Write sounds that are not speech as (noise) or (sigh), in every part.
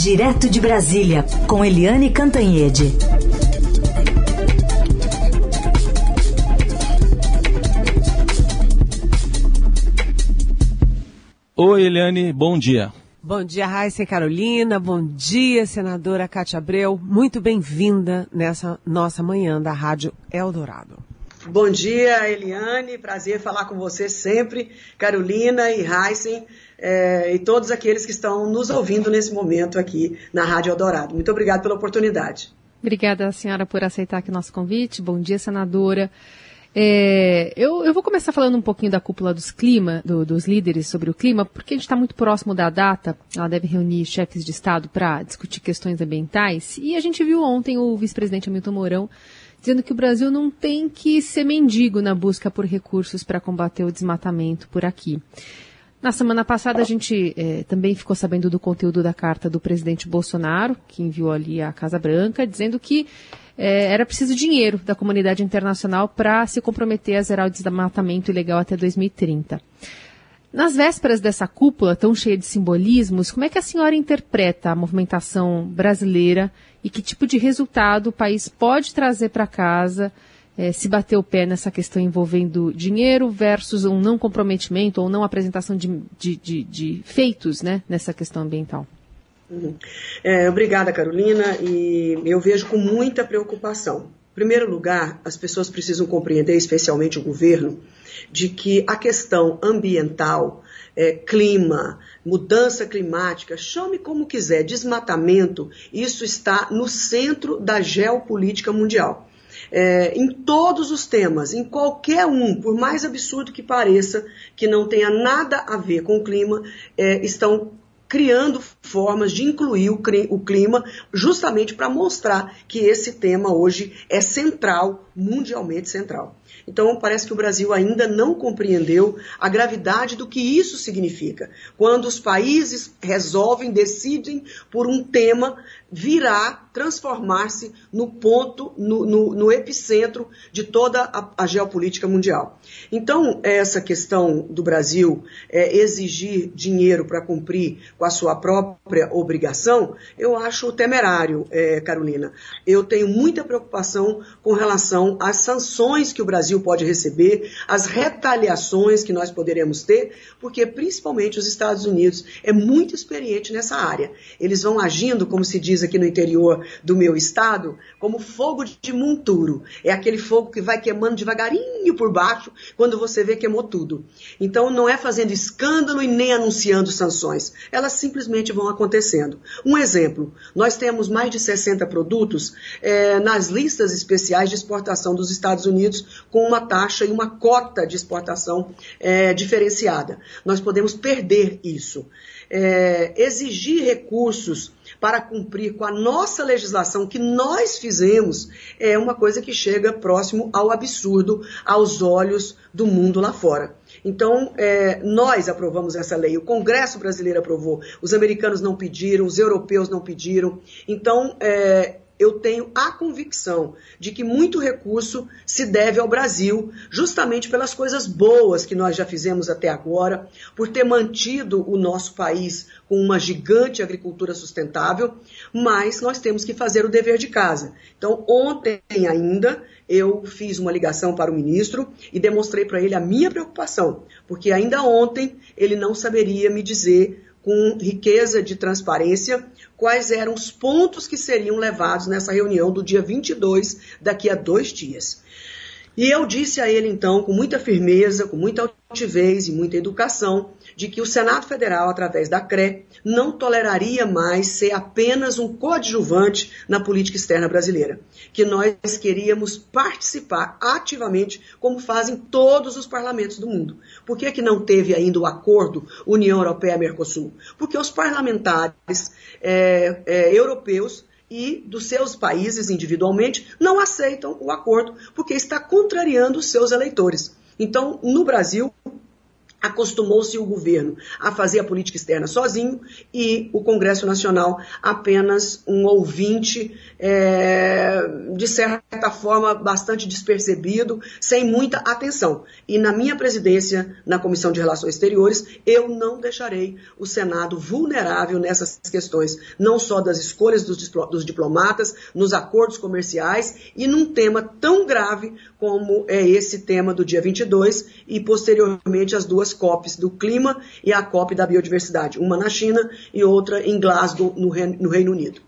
Direto de Brasília, com Eliane Cantanhede. Oi, Eliane, bom dia. Bom dia, Raíssa e Carolina. Bom dia, senadora Cátia Abreu. Muito bem-vinda nessa nossa manhã da Rádio Eldorado. Bom dia, Eliane. Prazer falar com você sempre, Carolina e Heisen, é, e todos aqueles que estão nos ouvindo nesse momento aqui na Rádio Eldorado. Muito obrigada pela oportunidade. Obrigada, senhora, por aceitar aqui nosso convite. Bom dia, senadora. É, eu, eu, vou começar falando um pouquinho da cúpula dos clima, do, dos líderes sobre o clima, porque a gente está muito próximo da data. Ela deve reunir chefes de Estado para discutir questões ambientais. E a gente viu ontem o vice-presidente Hamilton Mourão dizendo que o Brasil não tem que ser mendigo na busca por recursos para combater o desmatamento por aqui. Na semana passada, a gente é, também ficou sabendo do conteúdo da carta do presidente Bolsonaro, que enviou ali à Casa Branca, dizendo que é, era preciso dinheiro da comunidade internacional para se comprometer a zerar o desmatamento ilegal até 2030. Nas vésperas dessa cúpula tão cheia de simbolismos, como é que a senhora interpreta a movimentação brasileira e que tipo de resultado o país pode trazer para casa é, se bater o pé nessa questão envolvendo dinheiro versus um não comprometimento ou não apresentação de, de, de, de feitos né, nessa questão ambiental? Uhum. É, obrigada, Carolina, e eu vejo com muita preocupação. Em primeiro lugar, as pessoas precisam compreender, especialmente o governo, de que a questão ambiental, é, clima, mudança climática, chame como quiser, desmatamento, isso está no centro da geopolítica mundial. É, em todos os temas, em qualquer um, por mais absurdo que pareça, que não tenha nada a ver com o clima, é, estão criando formas de incluir o clima, justamente para mostrar que esse tema hoje é central, mundialmente central. Então, parece que o Brasil ainda não compreendeu a gravidade do que isso significa. Quando os países resolvem, decidem por um tema virar, transformar-se no ponto, no, no, no, epicentro de toda a, a, geopolítica mundial. Então, essa questão do Brasil é, exigir dinheiro para cumprir com a sua própria obrigação, eu acho temerário, é, Carolina. Eu tenho muita preocupação com relação às sanções que o Brasil pode receber, as retaliações que nós poderemos ter, porque principalmente os Estados Unidos é muito experiente nessa área. Eles vão agindo, como se diz aqui no interior do meu estado, como fogo de monturo. É aquele fogo que vai queimando devagarinho por baixo, quando você vê queimou tudo. Então não é fazendo escândalo e nem anunciando sanções. Elas simplesmente vão acontecendo. Um exemplo, nós temos mais de 60 produtos é, nas listas especiais de exportação dos Estados Unidos com uma taxa e uma cota de exportação é, diferenciada. Nós podemos perder isso. É, exigir recursos para cumprir com a nossa legislação que nós fizemos é uma coisa que chega próximo ao absurdo aos olhos do mundo lá fora. Então, é, nós aprovamos essa lei, o Congresso brasileiro aprovou, os americanos não pediram, os europeus não pediram. Então, é, eu tenho a convicção de que muito recurso se deve ao Brasil, justamente pelas coisas boas que nós já fizemos até agora, por ter mantido o nosso país com uma gigante agricultura sustentável, mas nós temos que fazer o dever de casa. Então, ontem ainda, eu fiz uma ligação para o ministro e demonstrei para ele a minha preocupação, porque ainda ontem ele não saberia me dizer com riqueza de transparência quais eram os pontos que seriam levados nessa reunião do dia 22, daqui a dois dias. E eu disse a ele, então, com muita firmeza, com muita altivez e muita educação, de que o Senado Federal, através da CRE, não toleraria mais ser apenas um coadjuvante na política externa brasileira. Que nós queríamos participar ativamente, como fazem todos os parlamentos do mundo. Por que, que não teve ainda o acordo União Europeia-Mercosul? Porque os parlamentares é, é, europeus e dos seus países individualmente não aceitam o acordo porque está contrariando os seus eleitores. Então, no Brasil, acostumou-se o governo a fazer a política externa sozinho e o Congresso Nacional apenas um ouvinte, é, de certa forma, bastante despercebido, sem muita atenção. E na minha presidência na Comissão de Relações Exteriores, eu não deixarei o Senado vulnerável nessas questões, não só das escolhas dos, dos diplomatas, nos acordos comerciais e num tema tão grave como é esse tema do dia 22 e posteriormente as duas COPs do clima e a COP da biodiversidade, uma na China e outra em Glasgow, no Reino Unido.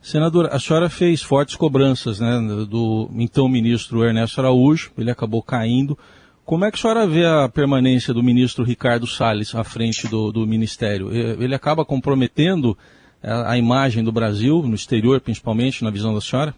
Senadora, a senhora fez fortes cobranças né, do então ministro Ernesto Araújo, ele acabou caindo. Como é que a senhora vê a permanência do ministro Ricardo Salles à frente do, do ministério? Ele acaba comprometendo a, a imagem do Brasil, no exterior principalmente, na visão da senhora?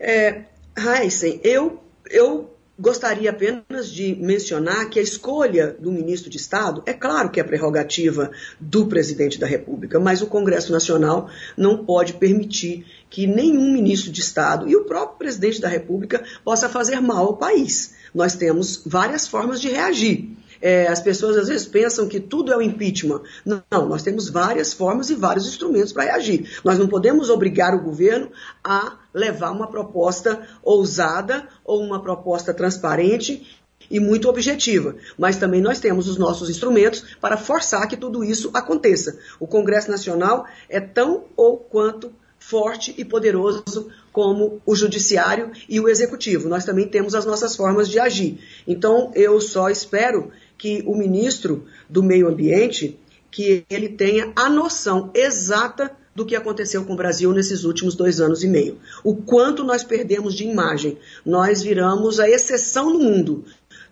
É, Heisen, eu, eu gostaria apenas de mencionar que a escolha do ministro de Estado, é claro que é prerrogativa do presidente da República, mas o Congresso Nacional não pode permitir que nenhum ministro de Estado e o próprio presidente da República possa fazer mal ao país. Nós temos várias formas de reagir. É, as pessoas às vezes pensam que tudo é o impeachment. Não, nós temos várias formas e vários instrumentos para reagir. Nós não podemos obrigar o governo a levar uma proposta ousada ou uma proposta transparente e muito objetiva. Mas também nós temos os nossos instrumentos para forçar que tudo isso aconteça. O Congresso Nacional é tão ou quanto forte e poderoso como o judiciário e o executivo. Nós também temos as nossas formas de agir. Então, eu só espero que o ministro do Meio Ambiente que ele tenha a noção exata do que aconteceu com o Brasil nesses últimos dois anos e meio. O quanto nós perdemos de imagem. Nós viramos a exceção no mundo.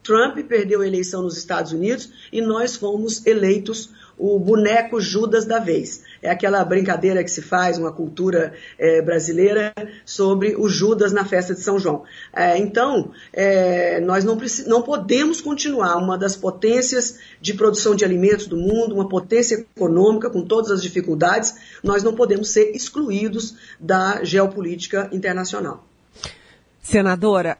Trump perdeu a eleição nos Estados Unidos e nós fomos eleitos o boneco Judas da vez. É aquela brincadeira que se faz, uma cultura é, brasileira, sobre o Judas na festa de São João. É, então, é, nós não, não podemos continuar uma das potências de produção de alimentos do mundo, uma potência econômica com todas as dificuldades, nós não podemos ser excluídos da geopolítica internacional. Senadora,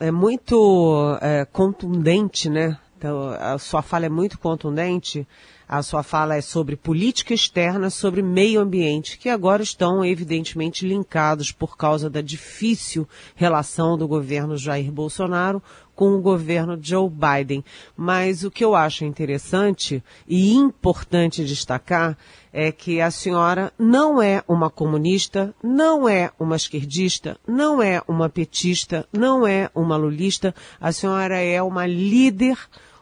é muito é, contundente, né? Então, a sua fala é muito contundente. A sua fala é sobre política externa, sobre meio ambiente, que agora estão evidentemente linkados por causa da difícil relação do governo Jair Bolsonaro com o governo Joe Biden. Mas o que eu acho interessante e importante destacar é que a senhora não é uma comunista, não é uma esquerdista, não é uma petista, não é uma lulista, a senhora é uma líder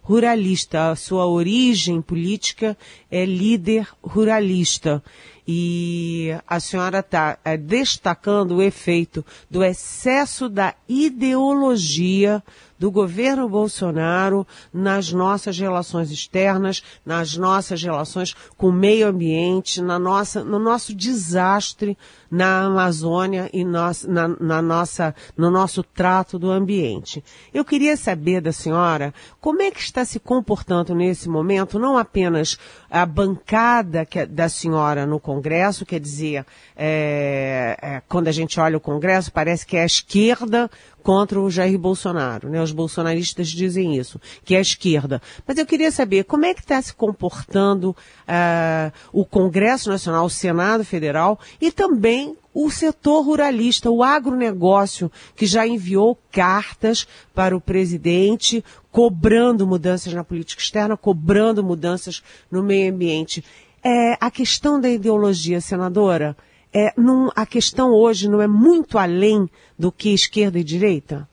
ruralista. A sua origem política é líder ruralista. E a senhora está é, destacando o efeito do excesso da ideologia do governo Bolsonaro nas nossas relações externas, nas nossas relações com o meio ambiente, na nossa, no nosso desastre na Amazônia e nós, na, na nossa, no nosso trato do ambiente. Eu queria saber da senhora como é que está se comportando nesse momento, não apenas a bancada que, é da senhora no Congresso, quer dizer, é, é, quando a gente olha o Congresso, parece que é a esquerda contra o Jair Bolsonaro, né? Os bolsonaristas dizem isso, que é a esquerda. Mas eu queria saber como é que está se comportando uh, o Congresso Nacional, o Senado Federal e também o setor ruralista, o agronegócio, que já enviou cartas para o presidente cobrando mudanças na política externa, cobrando mudanças no meio ambiente. É, a questão da ideologia, senadora, é, num, a questão hoje não é muito além do que esquerda e direita?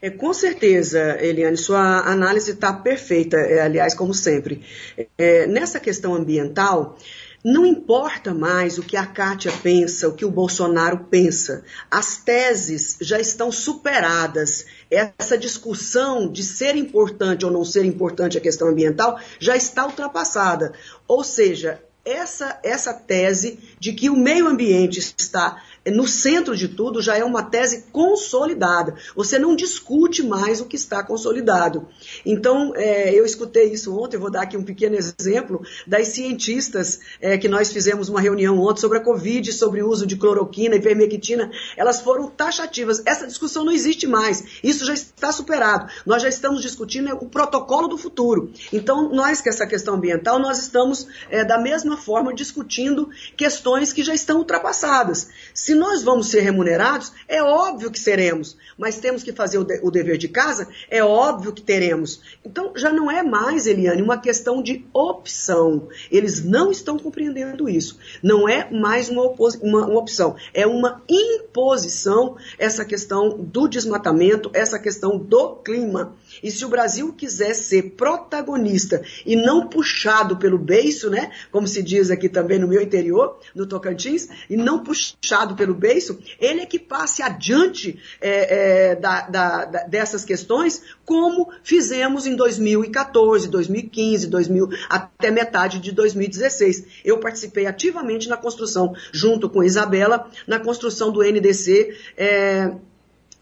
É, com certeza, Eliane, sua análise está perfeita, é, aliás, como sempre. É, nessa questão ambiental, não importa mais o que a Kátia pensa, o que o Bolsonaro pensa. As teses já estão superadas. Essa discussão de ser importante ou não ser importante a questão ambiental já está ultrapassada. Ou seja, essa, essa tese de que o meio ambiente está no centro de tudo, já é uma tese consolidada. Você não discute mais o que está consolidado. Então, é, eu escutei isso ontem, vou dar aqui um pequeno exemplo das cientistas é, que nós fizemos uma reunião ontem sobre a Covid, sobre o uso de cloroquina e vermectina. Elas foram taxativas. Essa discussão não existe mais. Isso já está superado. Nós já estamos discutindo o protocolo do futuro. Então, nós, que essa questão ambiental, nós estamos é, da mesma forma discutindo questões que já estão ultrapassadas. Se nós vamos ser remunerados, é óbvio que seremos, mas temos que fazer o, de, o dever de casa, é óbvio que teremos. Então já não é mais, Eliane, uma questão de opção. Eles não estão compreendendo isso. Não é mais uma, uma, uma opção, é uma imposição essa questão do desmatamento, essa questão do clima. E se o Brasil quiser ser protagonista e não puxado pelo beiço, né, como se diz aqui também no meu interior, no Tocantins, e não puxado pelo beiço, ele é que passe adiante é, é, da, da, da, dessas questões, como fizemos em 2014, 2015, 2000, até metade de 2016. Eu participei ativamente na construção, junto com Isabela, na construção do NDC. É,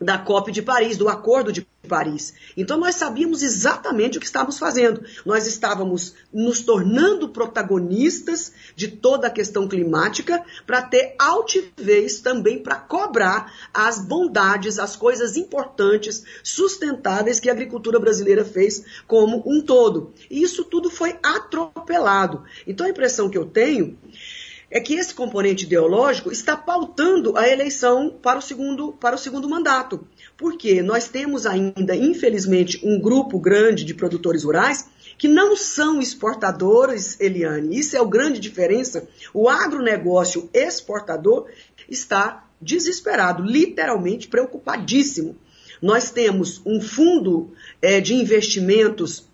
da COP de Paris, do Acordo de Paris. Então nós sabíamos exatamente o que estávamos fazendo. Nós estávamos nos tornando protagonistas de toda a questão climática para ter altivez também para cobrar as bondades, as coisas importantes, sustentáveis que a agricultura brasileira fez como um todo. E isso tudo foi atropelado. Então a impressão que eu tenho é que esse componente ideológico está pautando a eleição para o segundo, para o segundo mandato. Porque nós temos ainda, infelizmente, um grupo grande de produtores rurais que não são exportadores, Eliane. Isso é a grande diferença. O agronegócio exportador está desesperado, literalmente preocupadíssimo. Nós temos um fundo é, de investimentos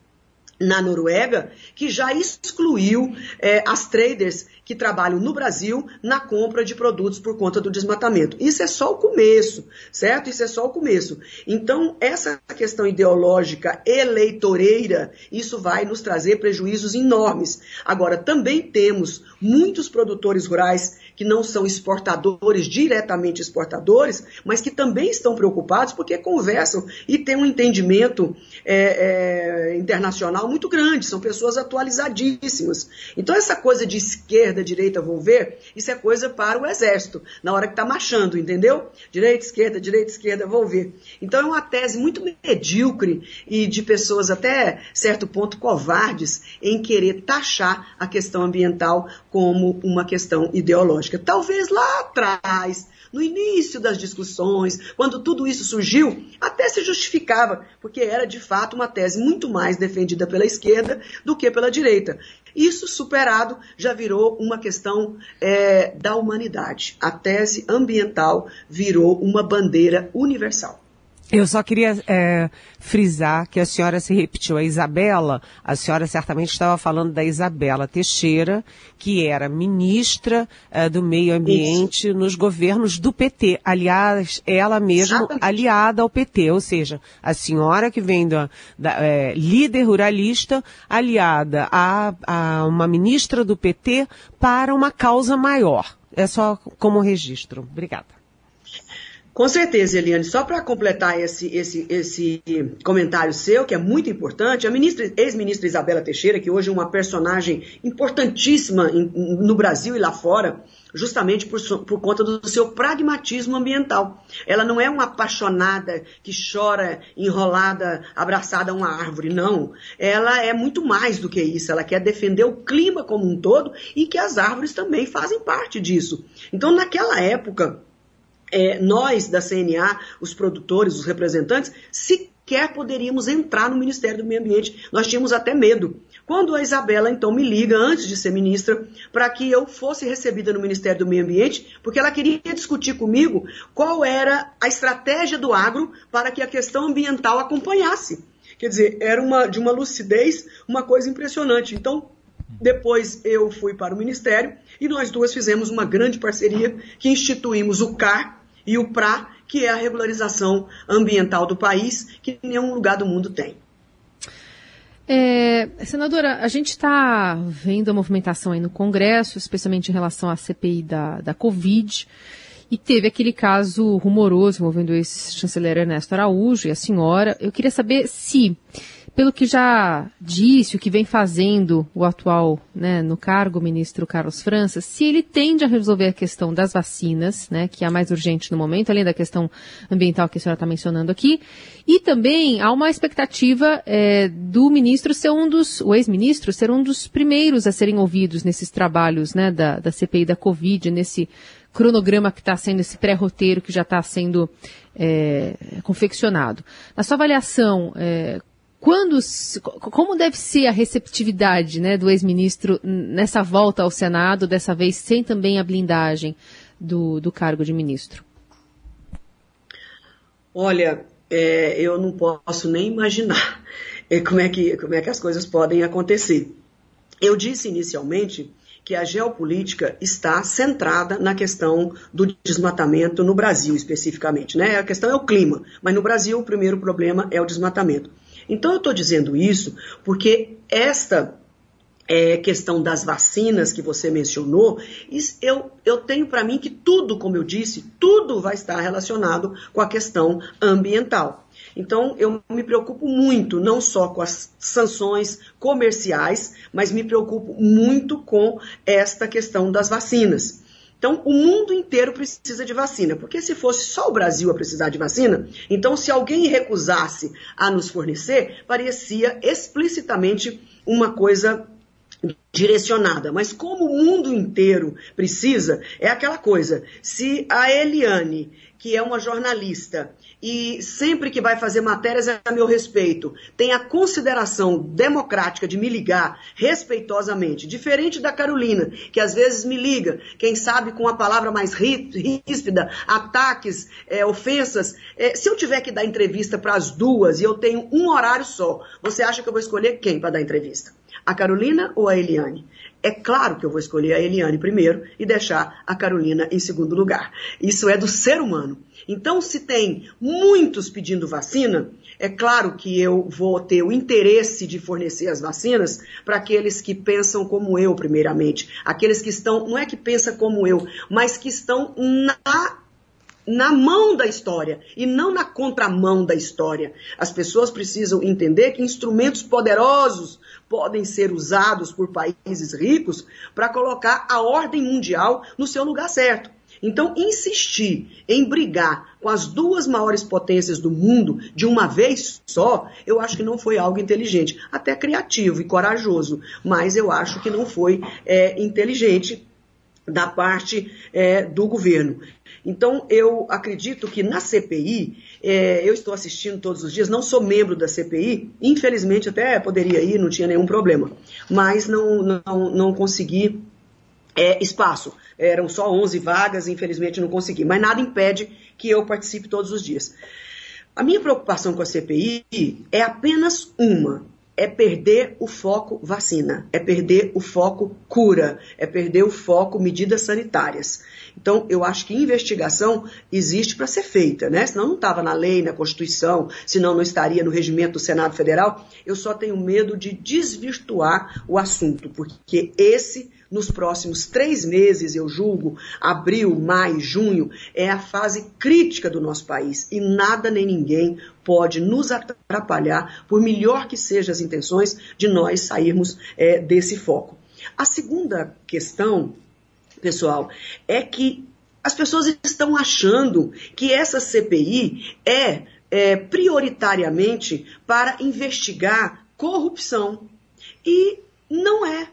na Noruega, que já excluiu é, as traders que trabalham no Brasil na compra de produtos por conta do desmatamento. Isso é só o começo, certo? Isso é só o começo. Então, essa questão ideológica eleitoreira, isso vai nos trazer prejuízos enormes. Agora, também temos muitos produtores rurais que não são exportadores, diretamente exportadores, mas que também estão preocupados porque conversam e têm um entendimento é, é, internacional muito grande, são pessoas atualizadíssimas. Então, essa coisa de esquerda, direita, vou ver, isso é coisa para o exército, na hora que está marchando, entendeu? Direita, esquerda, direita, esquerda, vou ver. Então, é uma tese muito medíocre e de pessoas até certo ponto covardes em querer taxar a questão ambiental como uma questão ideológica. Talvez lá atrás, no início das discussões, quando tudo isso surgiu, até se justificava, porque era de fato uma tese muito mais defendida pela esquerda do que pela direita. Isso superado já virou uma questão é, da humanidade. A tese ambiental virou uma bandeira universal. Eu só queria é, frisar que a senhora se repetiu a Isabela, a senhora certamente estava falando da Isabela Teixeira, que era ministra é, do Meio Ambiente Isso. nos governos do PT. Aliás, ela mesma Exatamente. aliada ao PT, ou seja, a senhora que vem da, da é, líder ruralista, aliada a, a uma ministra do PT para uma causa maior. É só como registro. Obrigada. Com certeza, Eliane. Só para completar esse, esse, esse comentário seu, que é muito importante, a ex-ministra Isabela Teixeira, que hoje é uma personagem importantíssima em, no Brasil e lá fora, justamente por, por conta do seu pragmatismo ambiental. Ela não é uma apaixonada que chora enrolada, abraçada a uma árvore, não. Ela é muito mais do que isso. Ela quer defender o clima como um todo e que as árvores também fazem parte disso. Então, naquela época, é, nós da CNA, os produtores, os representantes, sequer poderíamos entrar no Ministério do Meio Ambiente. Nós tínhamos até medo. Quando a Isabela então me liga, antes de ser ministra, para que eu fosse recebida no Ministério do Meio Ambiente, porque ela queria discutir comigo qual era a estratégia do agro para que a questão ambiental acompanhasse. Quer dizer, era uma, de uma lucidez, uma coisa impressionante. Então, depois eu fui para o Ministério e nós duas fizemos uma grande parceria que instituímos o CAR, e o PRA, que é a regularização ambiental do país, que nenhum lugar do mundo tem. É, senadora, a gente está vendo a movimentação aí no Congresso, especialmente em relação à CPI da, da Covid. E teve aquele caso rumoroso envolvendo o ex-chanceler Ernesto Araújo e a senhora. Eu queria saber se pelo que já disse, o que vem fazendo o atual, né, no cargo, ministro Carlos França, se ele tende a resolver a questão das vacinas, né, que é a mais urgente no momento, além da questão ambiental que a senhora está mencionando aqui, e também há uma expectativa é, do ministro ser um dos, o ex-ministro ser um dos primeiros a serem ouvidos nesses trabalhos, né, da, da CPI da Covid, nesse cronograma que está sendo, esse pré-roteiro que já está sendo é, confeccionado. Na sua avaliação, é, quando, como deve ser a receptividade né, do ex-ministro nessa volta ao Senado, dessa vez sem também a blindagem do, do cargo de ministro? Olha, é, eu não posso nem imaginar é, como, é que, como é que as coisas podem acontecer. Eu disse inicialmente que a geopolítica está centrada na questão do desmatamento no Brasil, especificamente. Né? A questão é o clima, mas no Brasil o primeiro problema é o desmatamento. Então eu estou dizendo isso porque esta é, questão das vacinas que você mencionou, eu, eu tenho para mim que tudo, como eu disse, tudo vai estar relacionado com a questão ambiental. Então, eu me preocupo muito, não só com as sanções comerciais, mas me preocupo muito com esta questão das vacinas. Então, o mundo inteiro precisa de vacina, porque se fosse só o Brasil a precisar de vacina, então se alguém recusasse a nos fornecer, parecia explicitamente uma coisa direcionada. Mas como o mundo inteiro precisa, é aquela coisa. Se a Eliane, que é uma jornalista, e sempre que vai fazer matérias a meu respeito, tem a consideração democrática de me ligar respeitosamente, diferente da Carolina, que às vezes me liga, quem sabe com a palavra mais ríspida, ataques, é, ofensas. É, se eu tiver que dar entrevista para as duas e eu tenho um horário só, você acha que eu vou escolher quem para dar entrevista? A Carolina ou a Eliane? É claro que eu vou escolher a Eliane primeiro e deixar a Carolina em segundo lugar. Isso é do ser humano. Então, se tem muitos pedindo vacina, é claro que eu vou ter o interesse de fornecer as vacinas para aqueles que pensam como eu, primeiramente. Aqueles que estão, não é que pensam como eu, mas que estão na na mão da história e não na contramão da história. As pessoas precisam entender que instrumentos poderosos podem ser usados por países ricos para colocar a ordem mundial no seu lugar certo. Então, insistir em brigar com as duas maiores potências do mundo de uma vez só, eu acho que não foi algo inteligente. Até criativo e corajoso, mas eu acho que não foi é, inteligente da parte é, do governo. Então, eu acredito que na CPI, é, eu estou assistindo todos os dias, não sou membro da CPI, infelizmente até poderia ir, não tinha nenhum problema, mas não, não, não consegui é, espaço. Eram só 11 vagas, infelizmente não consegui. Mas nada impede que eu participe todos os dias. A minha preocupação com a CPI é apenas uma: é perder o foco vacina, é perder o foco cura, é perder o foco medidas sanitárias. Então, eu acho que investigação existe para ser feita, né? Senão não estava na lei, na Constituição, senão não estaria no regimento do Senado Federal. Eu só tenho medo de desvirtuar o assunto, porque esse nos próximos três meses, eu julgo, abril, maio, junho, é a fase crítica do nosso país e nada nem ninguém pode nos atrapalhar, por melhor que sejam as intenções, de nós sairmos é, desse foco. A segunda questão, pessoal, é que as pessoas estão achando que essa CPI é, é prioritariamente para investigar corrupção. E não é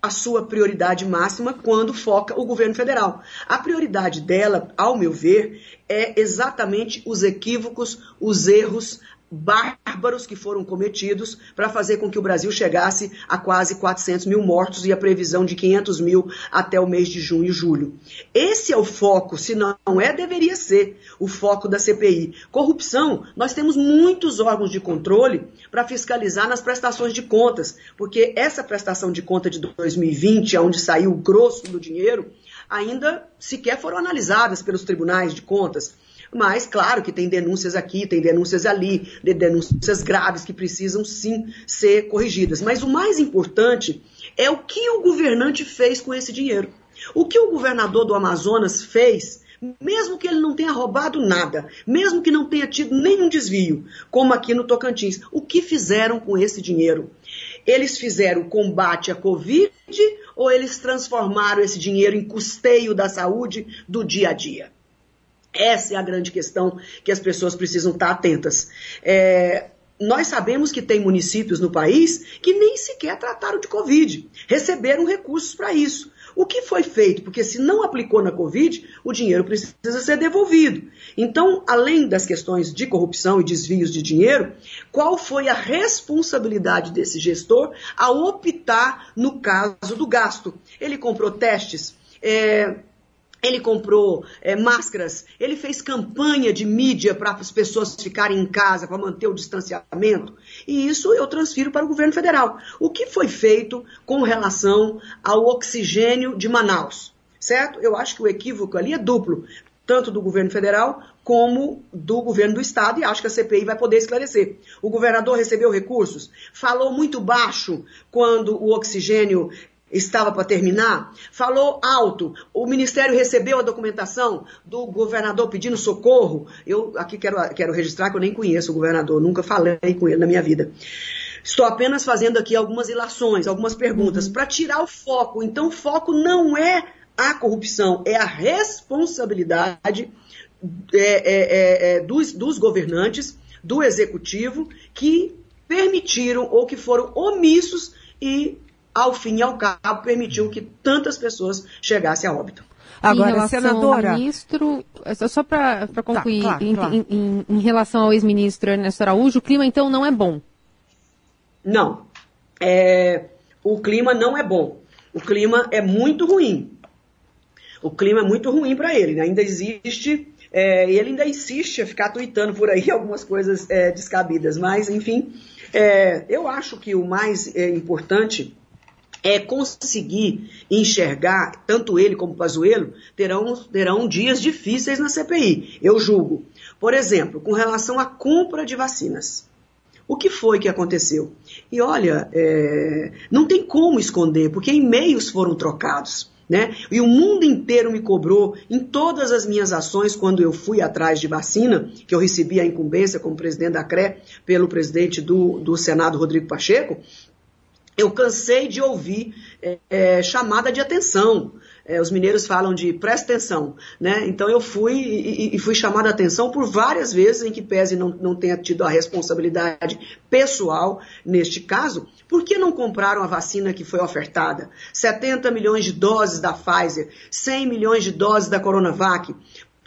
a sua prioridade máxima quando foca o governo federal. A prioridade dela, ao meu ver, é exatamente os equívocos, os erros, bárbaros que foram cometidos para fazer com que o Brasil chegasse a quase 400 mil mortos e a previsão de 500 mil até o mês de junho e julho. Esse é o foco, se não é, deveria ser o foco da CPI. Corrupção, nós temos muitos órgãos de controle para fiscalizar nas prestações de contas, porque essa prestação de conta de 2020, onde saiu o grosso do dinheiro, ainda sequer foram analisadas pelos tribunais de contas. Mas, claro que tem denúncias aqui, tem denúncias ali, denúncias graves que precisam sim ser corrigidas. Mas o mais importante é o que o governante fez com esse dinheiro. O que o governador do Amazonas fez mesmo que ele não tenha roubado nada, mesmo que não tenha tido nenhum desvio, como aqui no Tocantins. O que fizeram com esse dinheiro? Eles fizeram combate à Covid ou eles transformaram esse dinheiro em custeio da saúde do dia a dia? Essa é a grande questão que as pessoas precisam estar atentas. É, nós sabemos que tem municípios no país que nem sequer trataram de Covid, receberam recursos para isso. O que foi feito? Porque se não aplicou na Covid, o dinheiro precisa ser devolvido. Então, além das questões de corrupção e desvios de dinheiro, qual foi a responsabilidade desse gestor ao optar no caso do gasto? Ele comprou testes. É, ele comprou é, máscaras, ele fez campanha de mídia para as pessoas ficarem em casa, para manter o distanciamento. E isso eu transfiro para o governo federal. O que foi feito com relação ao oxigênio de Manaus? Certo? Eu acho que o equívoco ali é duplo, tanto do governo federal como do governo do estado, e acho que a CPI vai poder esclarecer. O governador recebeu recursos, falou muito baixo quando o oxigênio estava para terminar, falou alto. O ministério recebeu a documentação do governador pedindo socorro. Eu aqui quero, quero registrar que eu nem conheço o governador, nunca falei com ele na minha vida. Estou apenas fazendo aqui algumas ilações, algumas perguntas, uhum. para tirar o foco. Então, o foco não é a corrupção, é a responsabilidade é, é, é, é dos, dos governantes, do executivo, que permitiram ou que foram omissos e ao fim e ao cabo, permitiu que tantas pessoas chegassem a óbito. Agora, em senadora. ministro, só para concluir, tá, claro, em, claro. Em, em, em, relação ao ex-ministro Ernesto Araújo, o clima então não é bom? Não. É, o clima não é bom. O clima é muito ruim. O clima é muito ruim para ele. Né? Ainda existe. É, ele ainda insiste a ficar tweetando por aí (laughs) algumas coisas é, descabidas. Mas, enfim, é, eu acho que o mais é, importante é conseguir enxergar, tanto ele como o Pazuello terão, terão dias difíceis na CPI, eu julgo. Por exemplo, com relação à compra de vacinas. O que foi que aconteceu? E olha, é, não tem como esconder, porque e-mails foram trocados. Né? E o mundo inteiro me cobrou em todas as minhas ações quando eu fui atrás de vacina, que eu recebi a incumbência como presidente da CRE pelo presidente do, do Senado, Rodrigo Pacheco, eu cansei de ouvir é, é, chamada de atenção. É, os mineiros falam de presta atenção, né? Então eu fui e, e, fui chamada a atenção por várias vezes em que pese não, não tenha tido a responsabilidade pessoal neste caso. Por que não compraram a vacina que foi ofertada? 70 milhões de doses da Pfizer, 100 milhões de doses da Coronavac.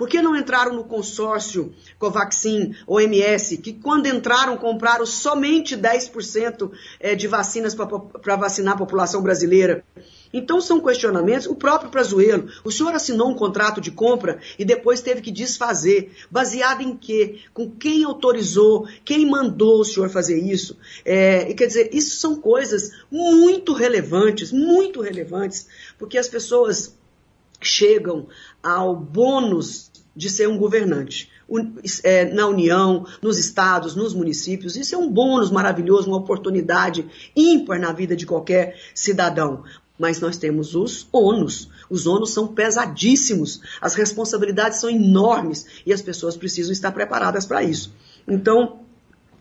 Por que não entraram no consórcio Covaxin, OMS, que quando entraram compraram somente 10% eh, de vacinas para vacinar a população brasileira? Então são questionamentos. O próprio Prazuelo, o senhor assinou um contrato de compra e depois teve que desfazer. Baseado em quê? Com quem autorizou? Quem mandou o senhor fazer isso? É, e quer dizer, isso são coisas muito relevantes, muito relevantes, porque as pessoas chegam ao bônus de ser um governante. É, na União, nos estados, nos municípios. Isso é um bônus maravilhoso, uma oportunidade ímpar na vida de qualquer cidadão. Mas nós temos os ônus. Os ônus são pesadíssimos, as responsabilidades são enormes e as pessoas precisam estar preparadas para isso. Então,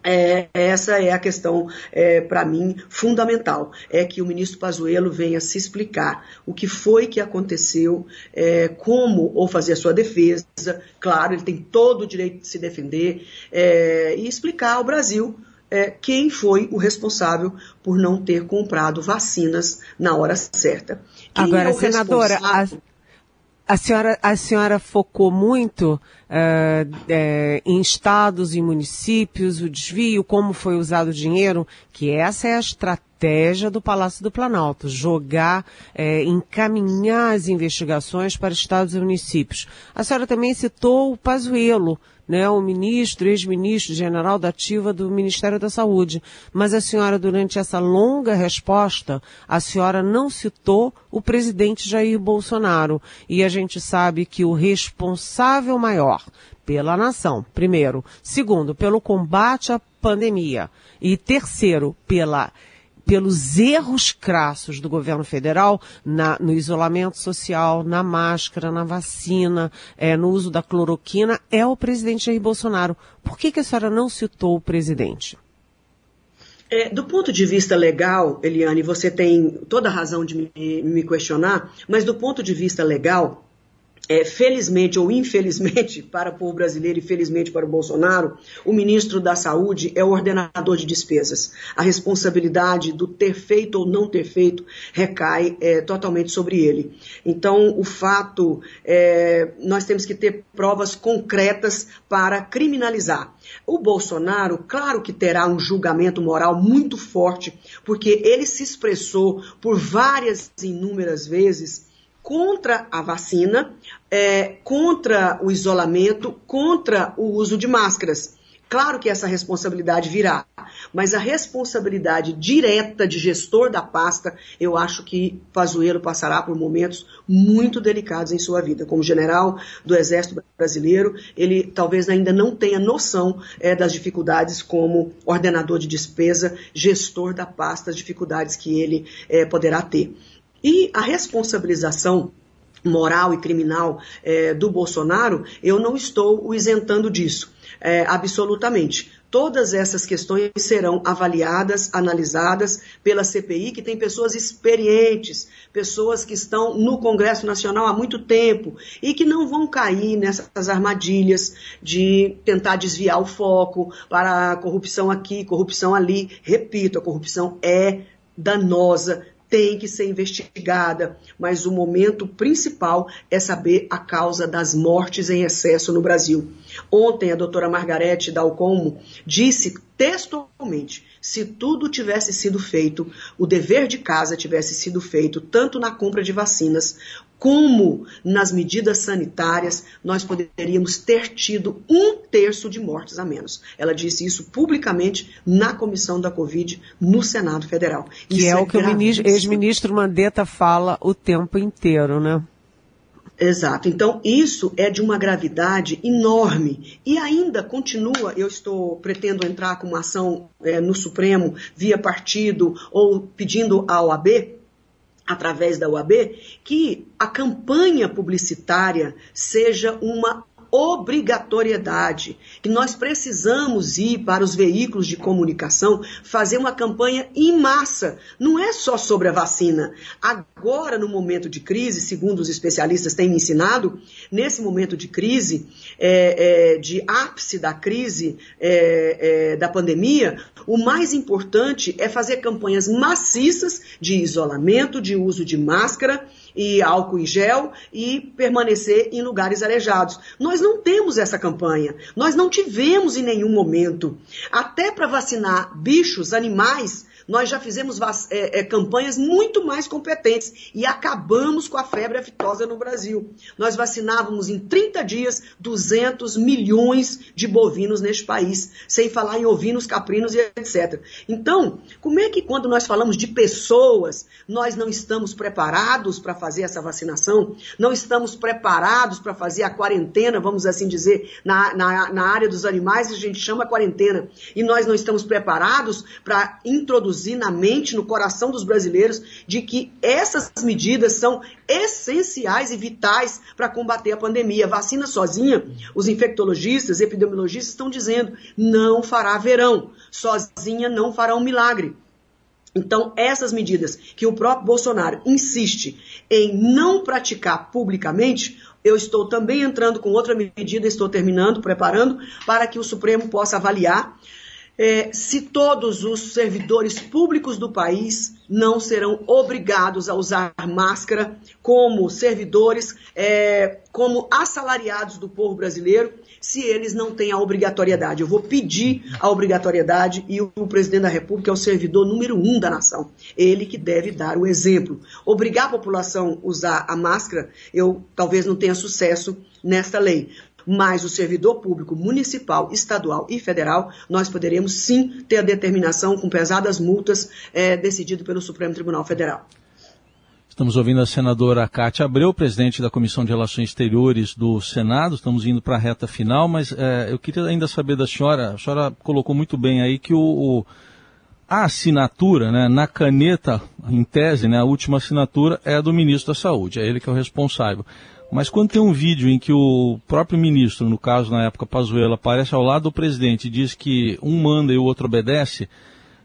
é, essa é a questão, é, para mim, fundamental. É que o ministro Pazuello venha se explicar o que foi que aconteceu, é, como ou fazer a sua defesa. Claro, ele tem todo o direito de se defender é, e explicar ao Brasil é, quem foi o responsável por não ter comprado vacinas na hora certa. Quem Agora, é senadora, a, a, senhora, a senhora focou muito uh, é, em estados e municípios, o desvio, como foi usado o dinheiro, que essa é a estratégia do Palácio do Planalto, jogar, é, encaminhar as investigações para estados e municípios. A senhora também citou o Pazuello, né, o ministro, ex-ministro general da ativa do Ministério da Saúde. Mas a senhora, durante essa longa resposta, a senhora não citou o presidente Jair Bolsonaro. E a gente sabe que o responsável maior pela nação, primeiro. Segundo, pelo combate à pandemia. E terceiro, pela pelos erros crassos do governo federal na, no isolamento social, na máscara, na vacina, é, no uso da cloroquina, é o presidente Jair Bolsonaro. Por que, que a senhora não citou o presidente? É, do ponto de vista legal, Eliane, você tem toda a razão de me, me questionar, mas do ponto de vista legal, é, felizmente ou infelizmente (laughs) para o povo brasileiro e felizmente para o Bolsonaro, o ministro da Saúde é o ordenador de despesas. A responsabilidade do ter feito ou não ter feito recai é, totalmente sobre ele. Então, o fato, é, nós temos que ter provas concretas para criminalizar. O Bolsonaro, claro que terá um julgamento moral muito forte, porque ele se expressou por várias inúmeras vezes contra a vacina, é, contra o isolamento, contra o uso de máscaras. Claro que essa responsabilidade virá, mas a responsabilidade direta de gestor da pasta, eu acho que Pazuello passará por momentos muito delicados em sua vida. Como general do Exército Brasileiro, ele talvez ainda não tenha noção é, das dificuldades como ordenador de despesa, gestor da pasta, as dificuldades que ele é, poderá ter. E a responsabilização moral e criminal é, do Bolsonaro, eu não estou o isentando disso, é, absolutamente. Todas essas questões serão avaliadas, analisadas pela CPI, que tem pessoas experientes, pessoas que estão no Congresso Nacional há muito tempo e que não vão cair nessas armadilhas de tentar desviar o foco para corrupção aqui, corrupção ali. Repito, a corrupção é danosa, tem que ser investigada, mas o momento principal é saber a causa das mortes em excesso no Brasil. Ontem a doutora Margarete Dalcomo disse textualmente: se tudo tivesse sido feito, o dever de casa tivesse sido feito tanto na compra de vacinas como nas medidas sanitárias, nós poderíamos ter tido um terço de mortes a menos. Ela disse isso publicamente na comissão da Covid no Senado Federal. Que é, é, o que o ex-ministro Mandetta fala o tempo inteiro, né? Exato. Então, isso é de uma gravidade enorme. E ainda continua, eu estou, pretendo entrar com uma ação é, no Supremo, via partido, ou pedindo à OAB, através da UAB, que a campanha publicitária seja uma obrigatoriedade, que nós precisamos ir para os veículos de comunicação fazer uma campanha em massa. Não é só sobre a vacina. Agora, no momento de crise, segundo os especialistas têm me ensinado, nesse momento de crise, é, é, de ápice da crise é, é da pandemia, o mais importante é fazer campanhas maciças de isolamento, de uso de máscara e álcool em gel e permanecer em lugares arejados. Nós não temos essa campanha. Nós não tivemos em nenhum momento. Até para vacinar bichos, animais, nós já fizemos é, é, campanhas muito mais competentes e acabamos com a febre aftosa no Brasil. Nós vacinávamos em 30 dias 200 milhões de bovinos neste país, sem falar em ovinos, caprinos e etc. Então, como é que quando nós falamos de pessoas, nós não estamos preparados para fazer essa vacinação? Não estamos preparados para fazer a quarentena, vamos assim dizer, na, na, na área dos animais, a gente chama quarentena. E nós não estamos preparados para introduzir introduzir na mente, no coração dos brasileiros, de que essas medidas são essenciais e vitais para combater a pandemia. A vacina sozinha, os infectologistas, epidemiologistas estão dizendo, não fará verão. Sozinha não fará um milagre. Então, essas medidas que o próprio Bolsonaro insiste em não praticar publicamente, eu estou também entrando com outra medida, estou terminando, preparando, para que o Supremo possa avaliar é, se todos os servidores públicos do país não serão obrigados a usar máscara como servidores, é, como assalariados do povo brasileiro, se eles não têm a obrigatoriedade. Eu vou pedir a obrigatoriedade e o, o presidente da República é o servidor número um da nação. Ele que deve dar o exemplo. Obrigar a população a usar a máscara, eu talvez não tenha sucesso nesta lei mas o servidor público municipal, estadual e federal, nós poderemos sim ter a determinação com pesadas multas é, decidido pelo Supremo Tribunal Federal. Estamos ouvindo a senadora Cátia Abreu, presidente da Comissão de Relações Exteriores do Senado. Estamos indo para a reta final, mas é, eu queria ainda saber da senhora. A senhora colocou muito bem aí que o, o a assinatura, né, na caneta, em tese, né, a última assinatura é a do ministro da Saúde, é ele que é o responsável. Mas quando tem um vídeo em que o próprio ministro, no caso na época Pazuello, aparece ao lado do presidente e diz que um manda e o outro obedece,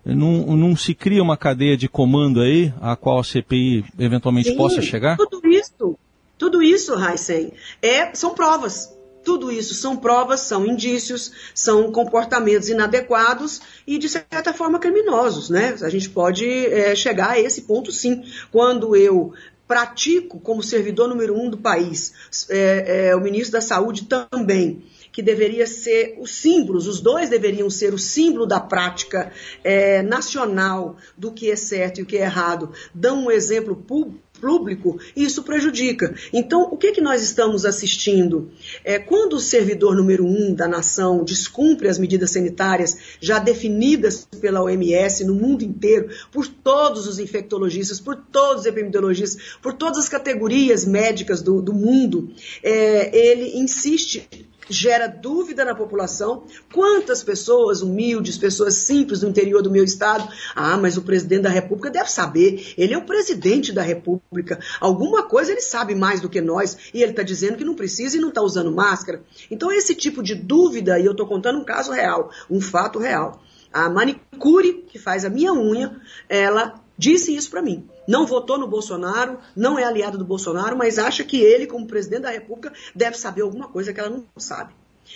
não, não se cria uma cadeia de comando aí a qual a CPI eventualmente Sim, possa chegar? Tudo isso, tudo isso, Heisen, é, são provas. Tudo isso são provas, são indícios, são comportamentos inadequados e, de certa forma, criminosos. Né? A gente pode é, chegar a esse ponto, sim. Quando eu pratico como servidor número um do país, é, é, o ministro da Saúde também, que deveria ser os símbolos, os dois deveriam ser o símbolo da prática é, nacional do que é certo e o que é errado, dão um exemplo público público, isso prejudica. Então, o que, que nós estamos assistindo? É, quando o servidor número um da nação descumpre as medidas sanitárias já definidas pela OMS no mundo inteiro, por todos os infectologistas, por todos os epidemiologistas, por todas as categorias médicas do, do mundo, é, ele insiste gera dúvida na população. Quantas pessoas humildes, pessoas simples do interior do meu estado, ah, mas o presidente da República deve saber, ele é o presidente da República. Alguma coisa ele sabe mais do que nós e ele está dizendo que não precisa e não está usando máscara. Então, esse tipo de dúvida, e eu estou contando um caso real, um fato real. A manicure que faz a minha unha, ela disse isso para mim. Não votou no Bolsonaro, não é aliado do Bolsonaro, mas acha que ele, como presidente da República, deve saber alguma coisa que ela não sabe.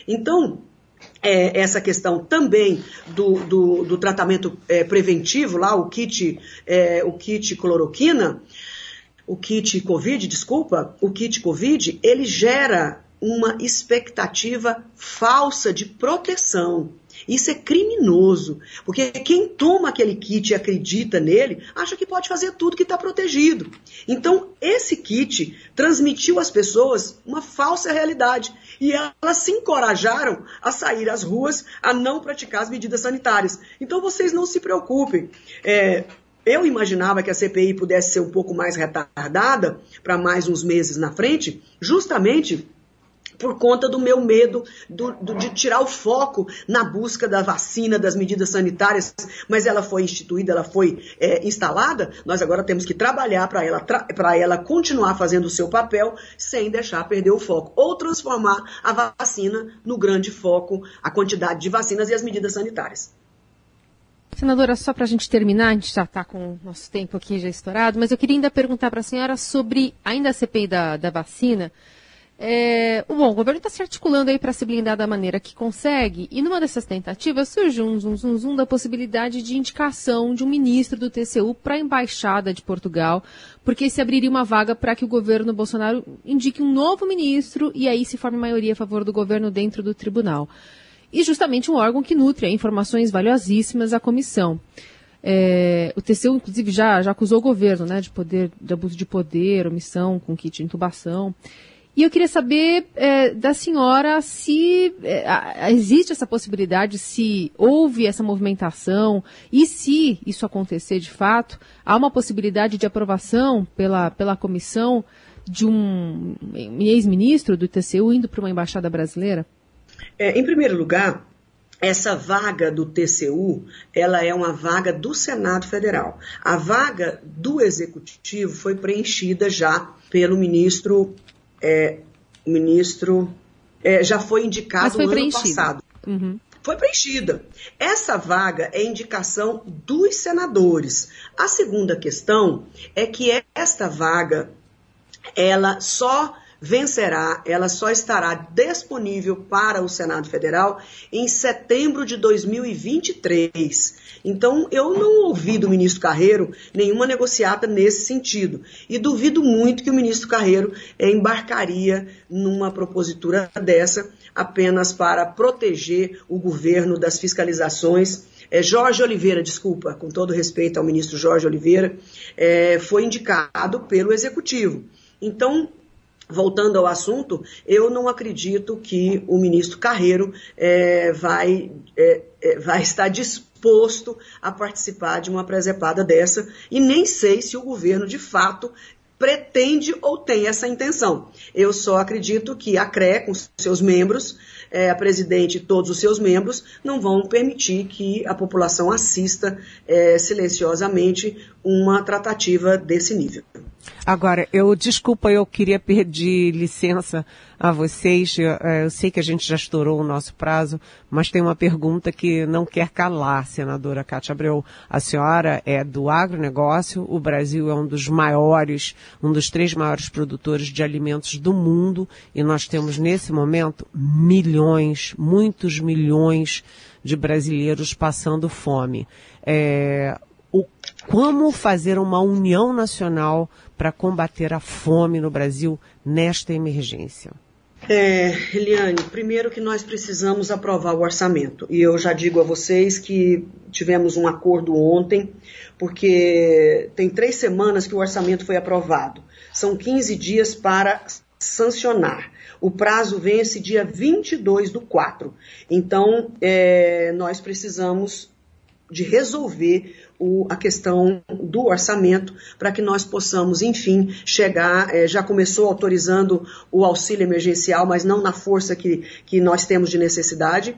Então, é, essa questão também do, do, do tratamento é, preventivo, lá, o kit, é, o kit cloroquina, o kit Covid, desculpa, o kit Covid, ele gera uma expectativa falsa de proteção. Isso é criminoso, porque quem toma aquele kit e acredita nele, acha que pode fazer tudo que está protegido. Então, esse kit transmitiu às pessoas uma falsa realidade e elas se encorajaram a sair às ruas, a não praticar as medidas sanitárias. Então, vocês não se preocupem. É, eu imaginava que a CPI pudesse ser um pouco mais retardada para mais uns meses na frente, justamente por conta do meu medo do, do, de tirar o foco na busca da vacina, das medidas sanitárias, mas ela foi instituída, ela foi é, instalada, nós agora temos que trabalhar para ela, para ela continuar fazendo o seu papel sem deixar perder o foco, ou transformar a vacina no grande foco, a quantidade de vacinas e as medidas sanitárias. Senadora, só para a gente terminar, a gente já está com o nosso tempo aqui já estourado, mas eu queria ainda perguntar para a senhora sobre ainda a CPI da, da vacina. É, bom, o governo está se articulando aí para se blindar da maneira que consegue, e numa dessas tentativas surgiu um zum, zum, zum da possibilidade de indicação de um ministro do TCU para a Embaixada de Portugal, porque se abriria uma vaga para que o governo Bolsonaro indique um novo ministro e aí se forme maioria a favor do governo dentro do tribunal. E justamente um órgão que nutre informações valiosíssimas à comissão. É, o TCU, inclusive, já, já acusou o governo né, de, poder, de abuso de poder, omissão com kit de intubação. E eu queria saber é, da senhora se é, existe essa possibilidade, se houve essa movimentação e se isso acontecer de fato, há uma possibilidade de aprovação pela, pela comissão de um ex-ministro do TCU indo para uma embaixada brasileira? É, em primeiro lugar, essa vaga do TCU, ela é uma vaga do Senado Federal. A vaga do Executivo foi preenchida já pelo ministro é, o ministro é, já foi indicado foi no ano passado. Uhum. Foi preenchida. Essa vaga é indicação dos senadores. A segunda questão é que esta vaga ela só vencerá, ela só estará disponível para o Senado Federal em setembro de 2023. Então, eu não ouvi do ministro Carreiro nenhuma negociata nesse sentido. E duvido muito que o ministro Carreiro embarcaria numa propositura dessa apenas para proteger o governo das fiscalizações é, Jorge Oliveira, desculpa, com todo respeito ao ministro Jorge Oliveira, é, foi indicado pelo executivo. Então, voltando ao assunto, eu não acredito que o ministro Carreiro é, vai, é, é, vai estar disposto a participar de uma presepada dessa e nem sei se o governo de fato pretende ou tem essa intenção. Eu só acredito que a CRE, com seus membros, é, a presidente e todos os seus membros não vão permitir que a população assista é, silenciosamente uma tratativa desse nível. Agora, eu desculpa, eu queria pedir licença a vocês. Eu, é, eu, sei que a gente já estourou o nosso prazo, mas tem uma pergunta que não quer calar, senadora Cátia Abreu. A senhora é do agronegócio, o Brasil é um dos maiores, um dos três maiores produtores de alimentos do mundo e nós temos nesse momento milhões, muitos milhões de brasileiros passando fome. É, o, como fazer uma união nacional para combater a fome no Brasil nesta emergência? É, Eliane, primeiro que nós precisamos aprovar o orçamento. E eu já digo a vocês que tivemos um acordo ontem, porque tem três semanas que o orçamento foi aprovado. São 15 dias para sancionar. O prazo vence dia 22 do 4. Então, é, nós precisamos de resolver o, a questão do orçamento para que nós possamos, enfim, chegar. É, já começou autorizando o auxílio emergencial, mas não na força que, que nós temos de necessidade.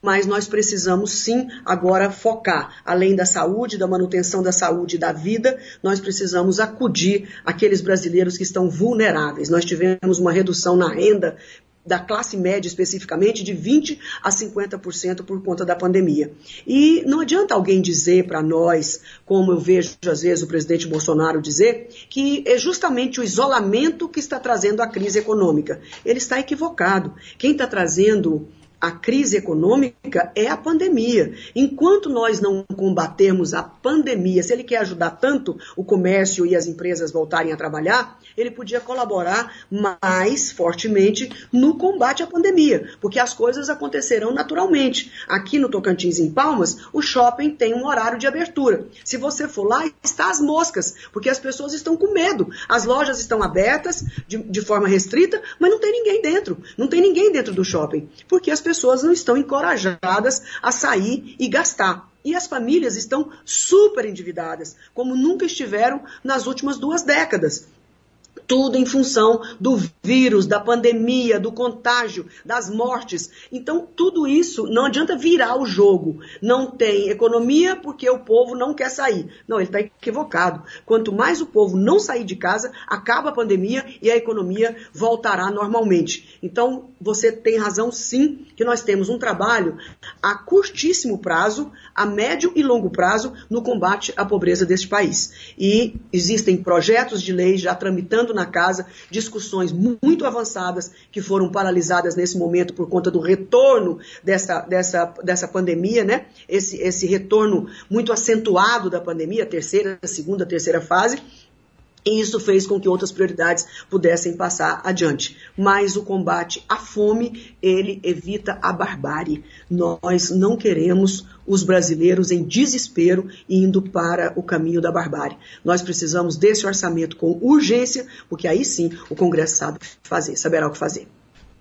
Mas nós precisamos sim agora focar, além da saúde, da manutenção da saúde e da vida, nós precisamos acudir aqueles brasileiros que estão vulneráveis. Nós tivemos uma redução na renda da classe média especificamente, de 20% a 50% por conta da pandemia. E não adianta alguém dizer para nós, como eu vejo às vezes o presidente Bolsonaro dizer, que é justamente o isolamento que está trazendo a crise econômica. Ele está equivocado. Quem está trazendo a crise econômica é a pandemia. Enquanto nós não combatermos a pandemia, se ele quer ajudar tanto o comércio e as empresas voltarem a trabalhar, ele podia colaborar mais fortemente no combate à pandemia, porque as coisas acontecerão naturalmente. Aqui no Tocantins, em Palmas, o shopping tem um horário de abertura. Se você for lá, está as moscas, porque as pessoas estão com medo. As lojas estão abertas de, de forma restrita, mas não tem ninguém dentro. Não tem ninguém dentro do shopping, porque as pessoas não estão encorajadas a sair e gastar. E as famílias estão super endividadas, como nunca estiveram nas últimas duas décadas tudo em função do vírus, da pandemia, do contágio, das mortes. Então, tudo isso não adianta virar o jogo. Não tem economia porque o povo não quer sair. Não, ele está equivocado. Quanto mais o povo não sair de casa, acaba a pandemia e a economia voltará normalmente. Então, você tem razão sim que nós temos um trabalho a curtíssimo prazo, a médio e longo prazo no combate à pobreza deste país. E existem projetos de lei já tramitando na casa, discussões muito avançadas que foram paralisadas nesse momento por conta do retorno dessa, dessa, dessa pandemia, né? Esse, esse retorno muito acentuado da pandemia, terceira, segunda, terceira fase, e isso fez com que outras prioridades pudessem passar adiante. Mas o combate à fome, ele evita a barbárie. Nós não queremos os brasileiros em desespero indo para o caminho da barbárie. Nós precisamos desse orçamento com urgência, porque aí sim o Congresso sabe fazer, saberá o que fazer.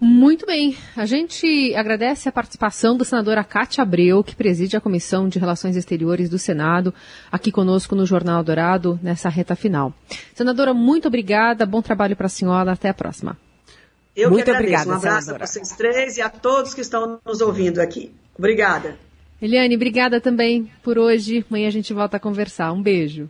Muito bem. A gente agradece a participação da senadora Cátia Abreu, que preside a Comissão de Relações Exteriores do Senado, aqui conosco no Jornal Dourado, nessa reta final. Senadora, muito obrigada. Bom trabalho para a senhora. Até a próxima. Eu muito que agradeço. Obrigada, um abraço senadora. a vocês três e a todos que estão nos ouvindo aqui. Obrigada. Eliane, obrigada também por hoje. Amanhã a gente volta a conversar. Um beijo.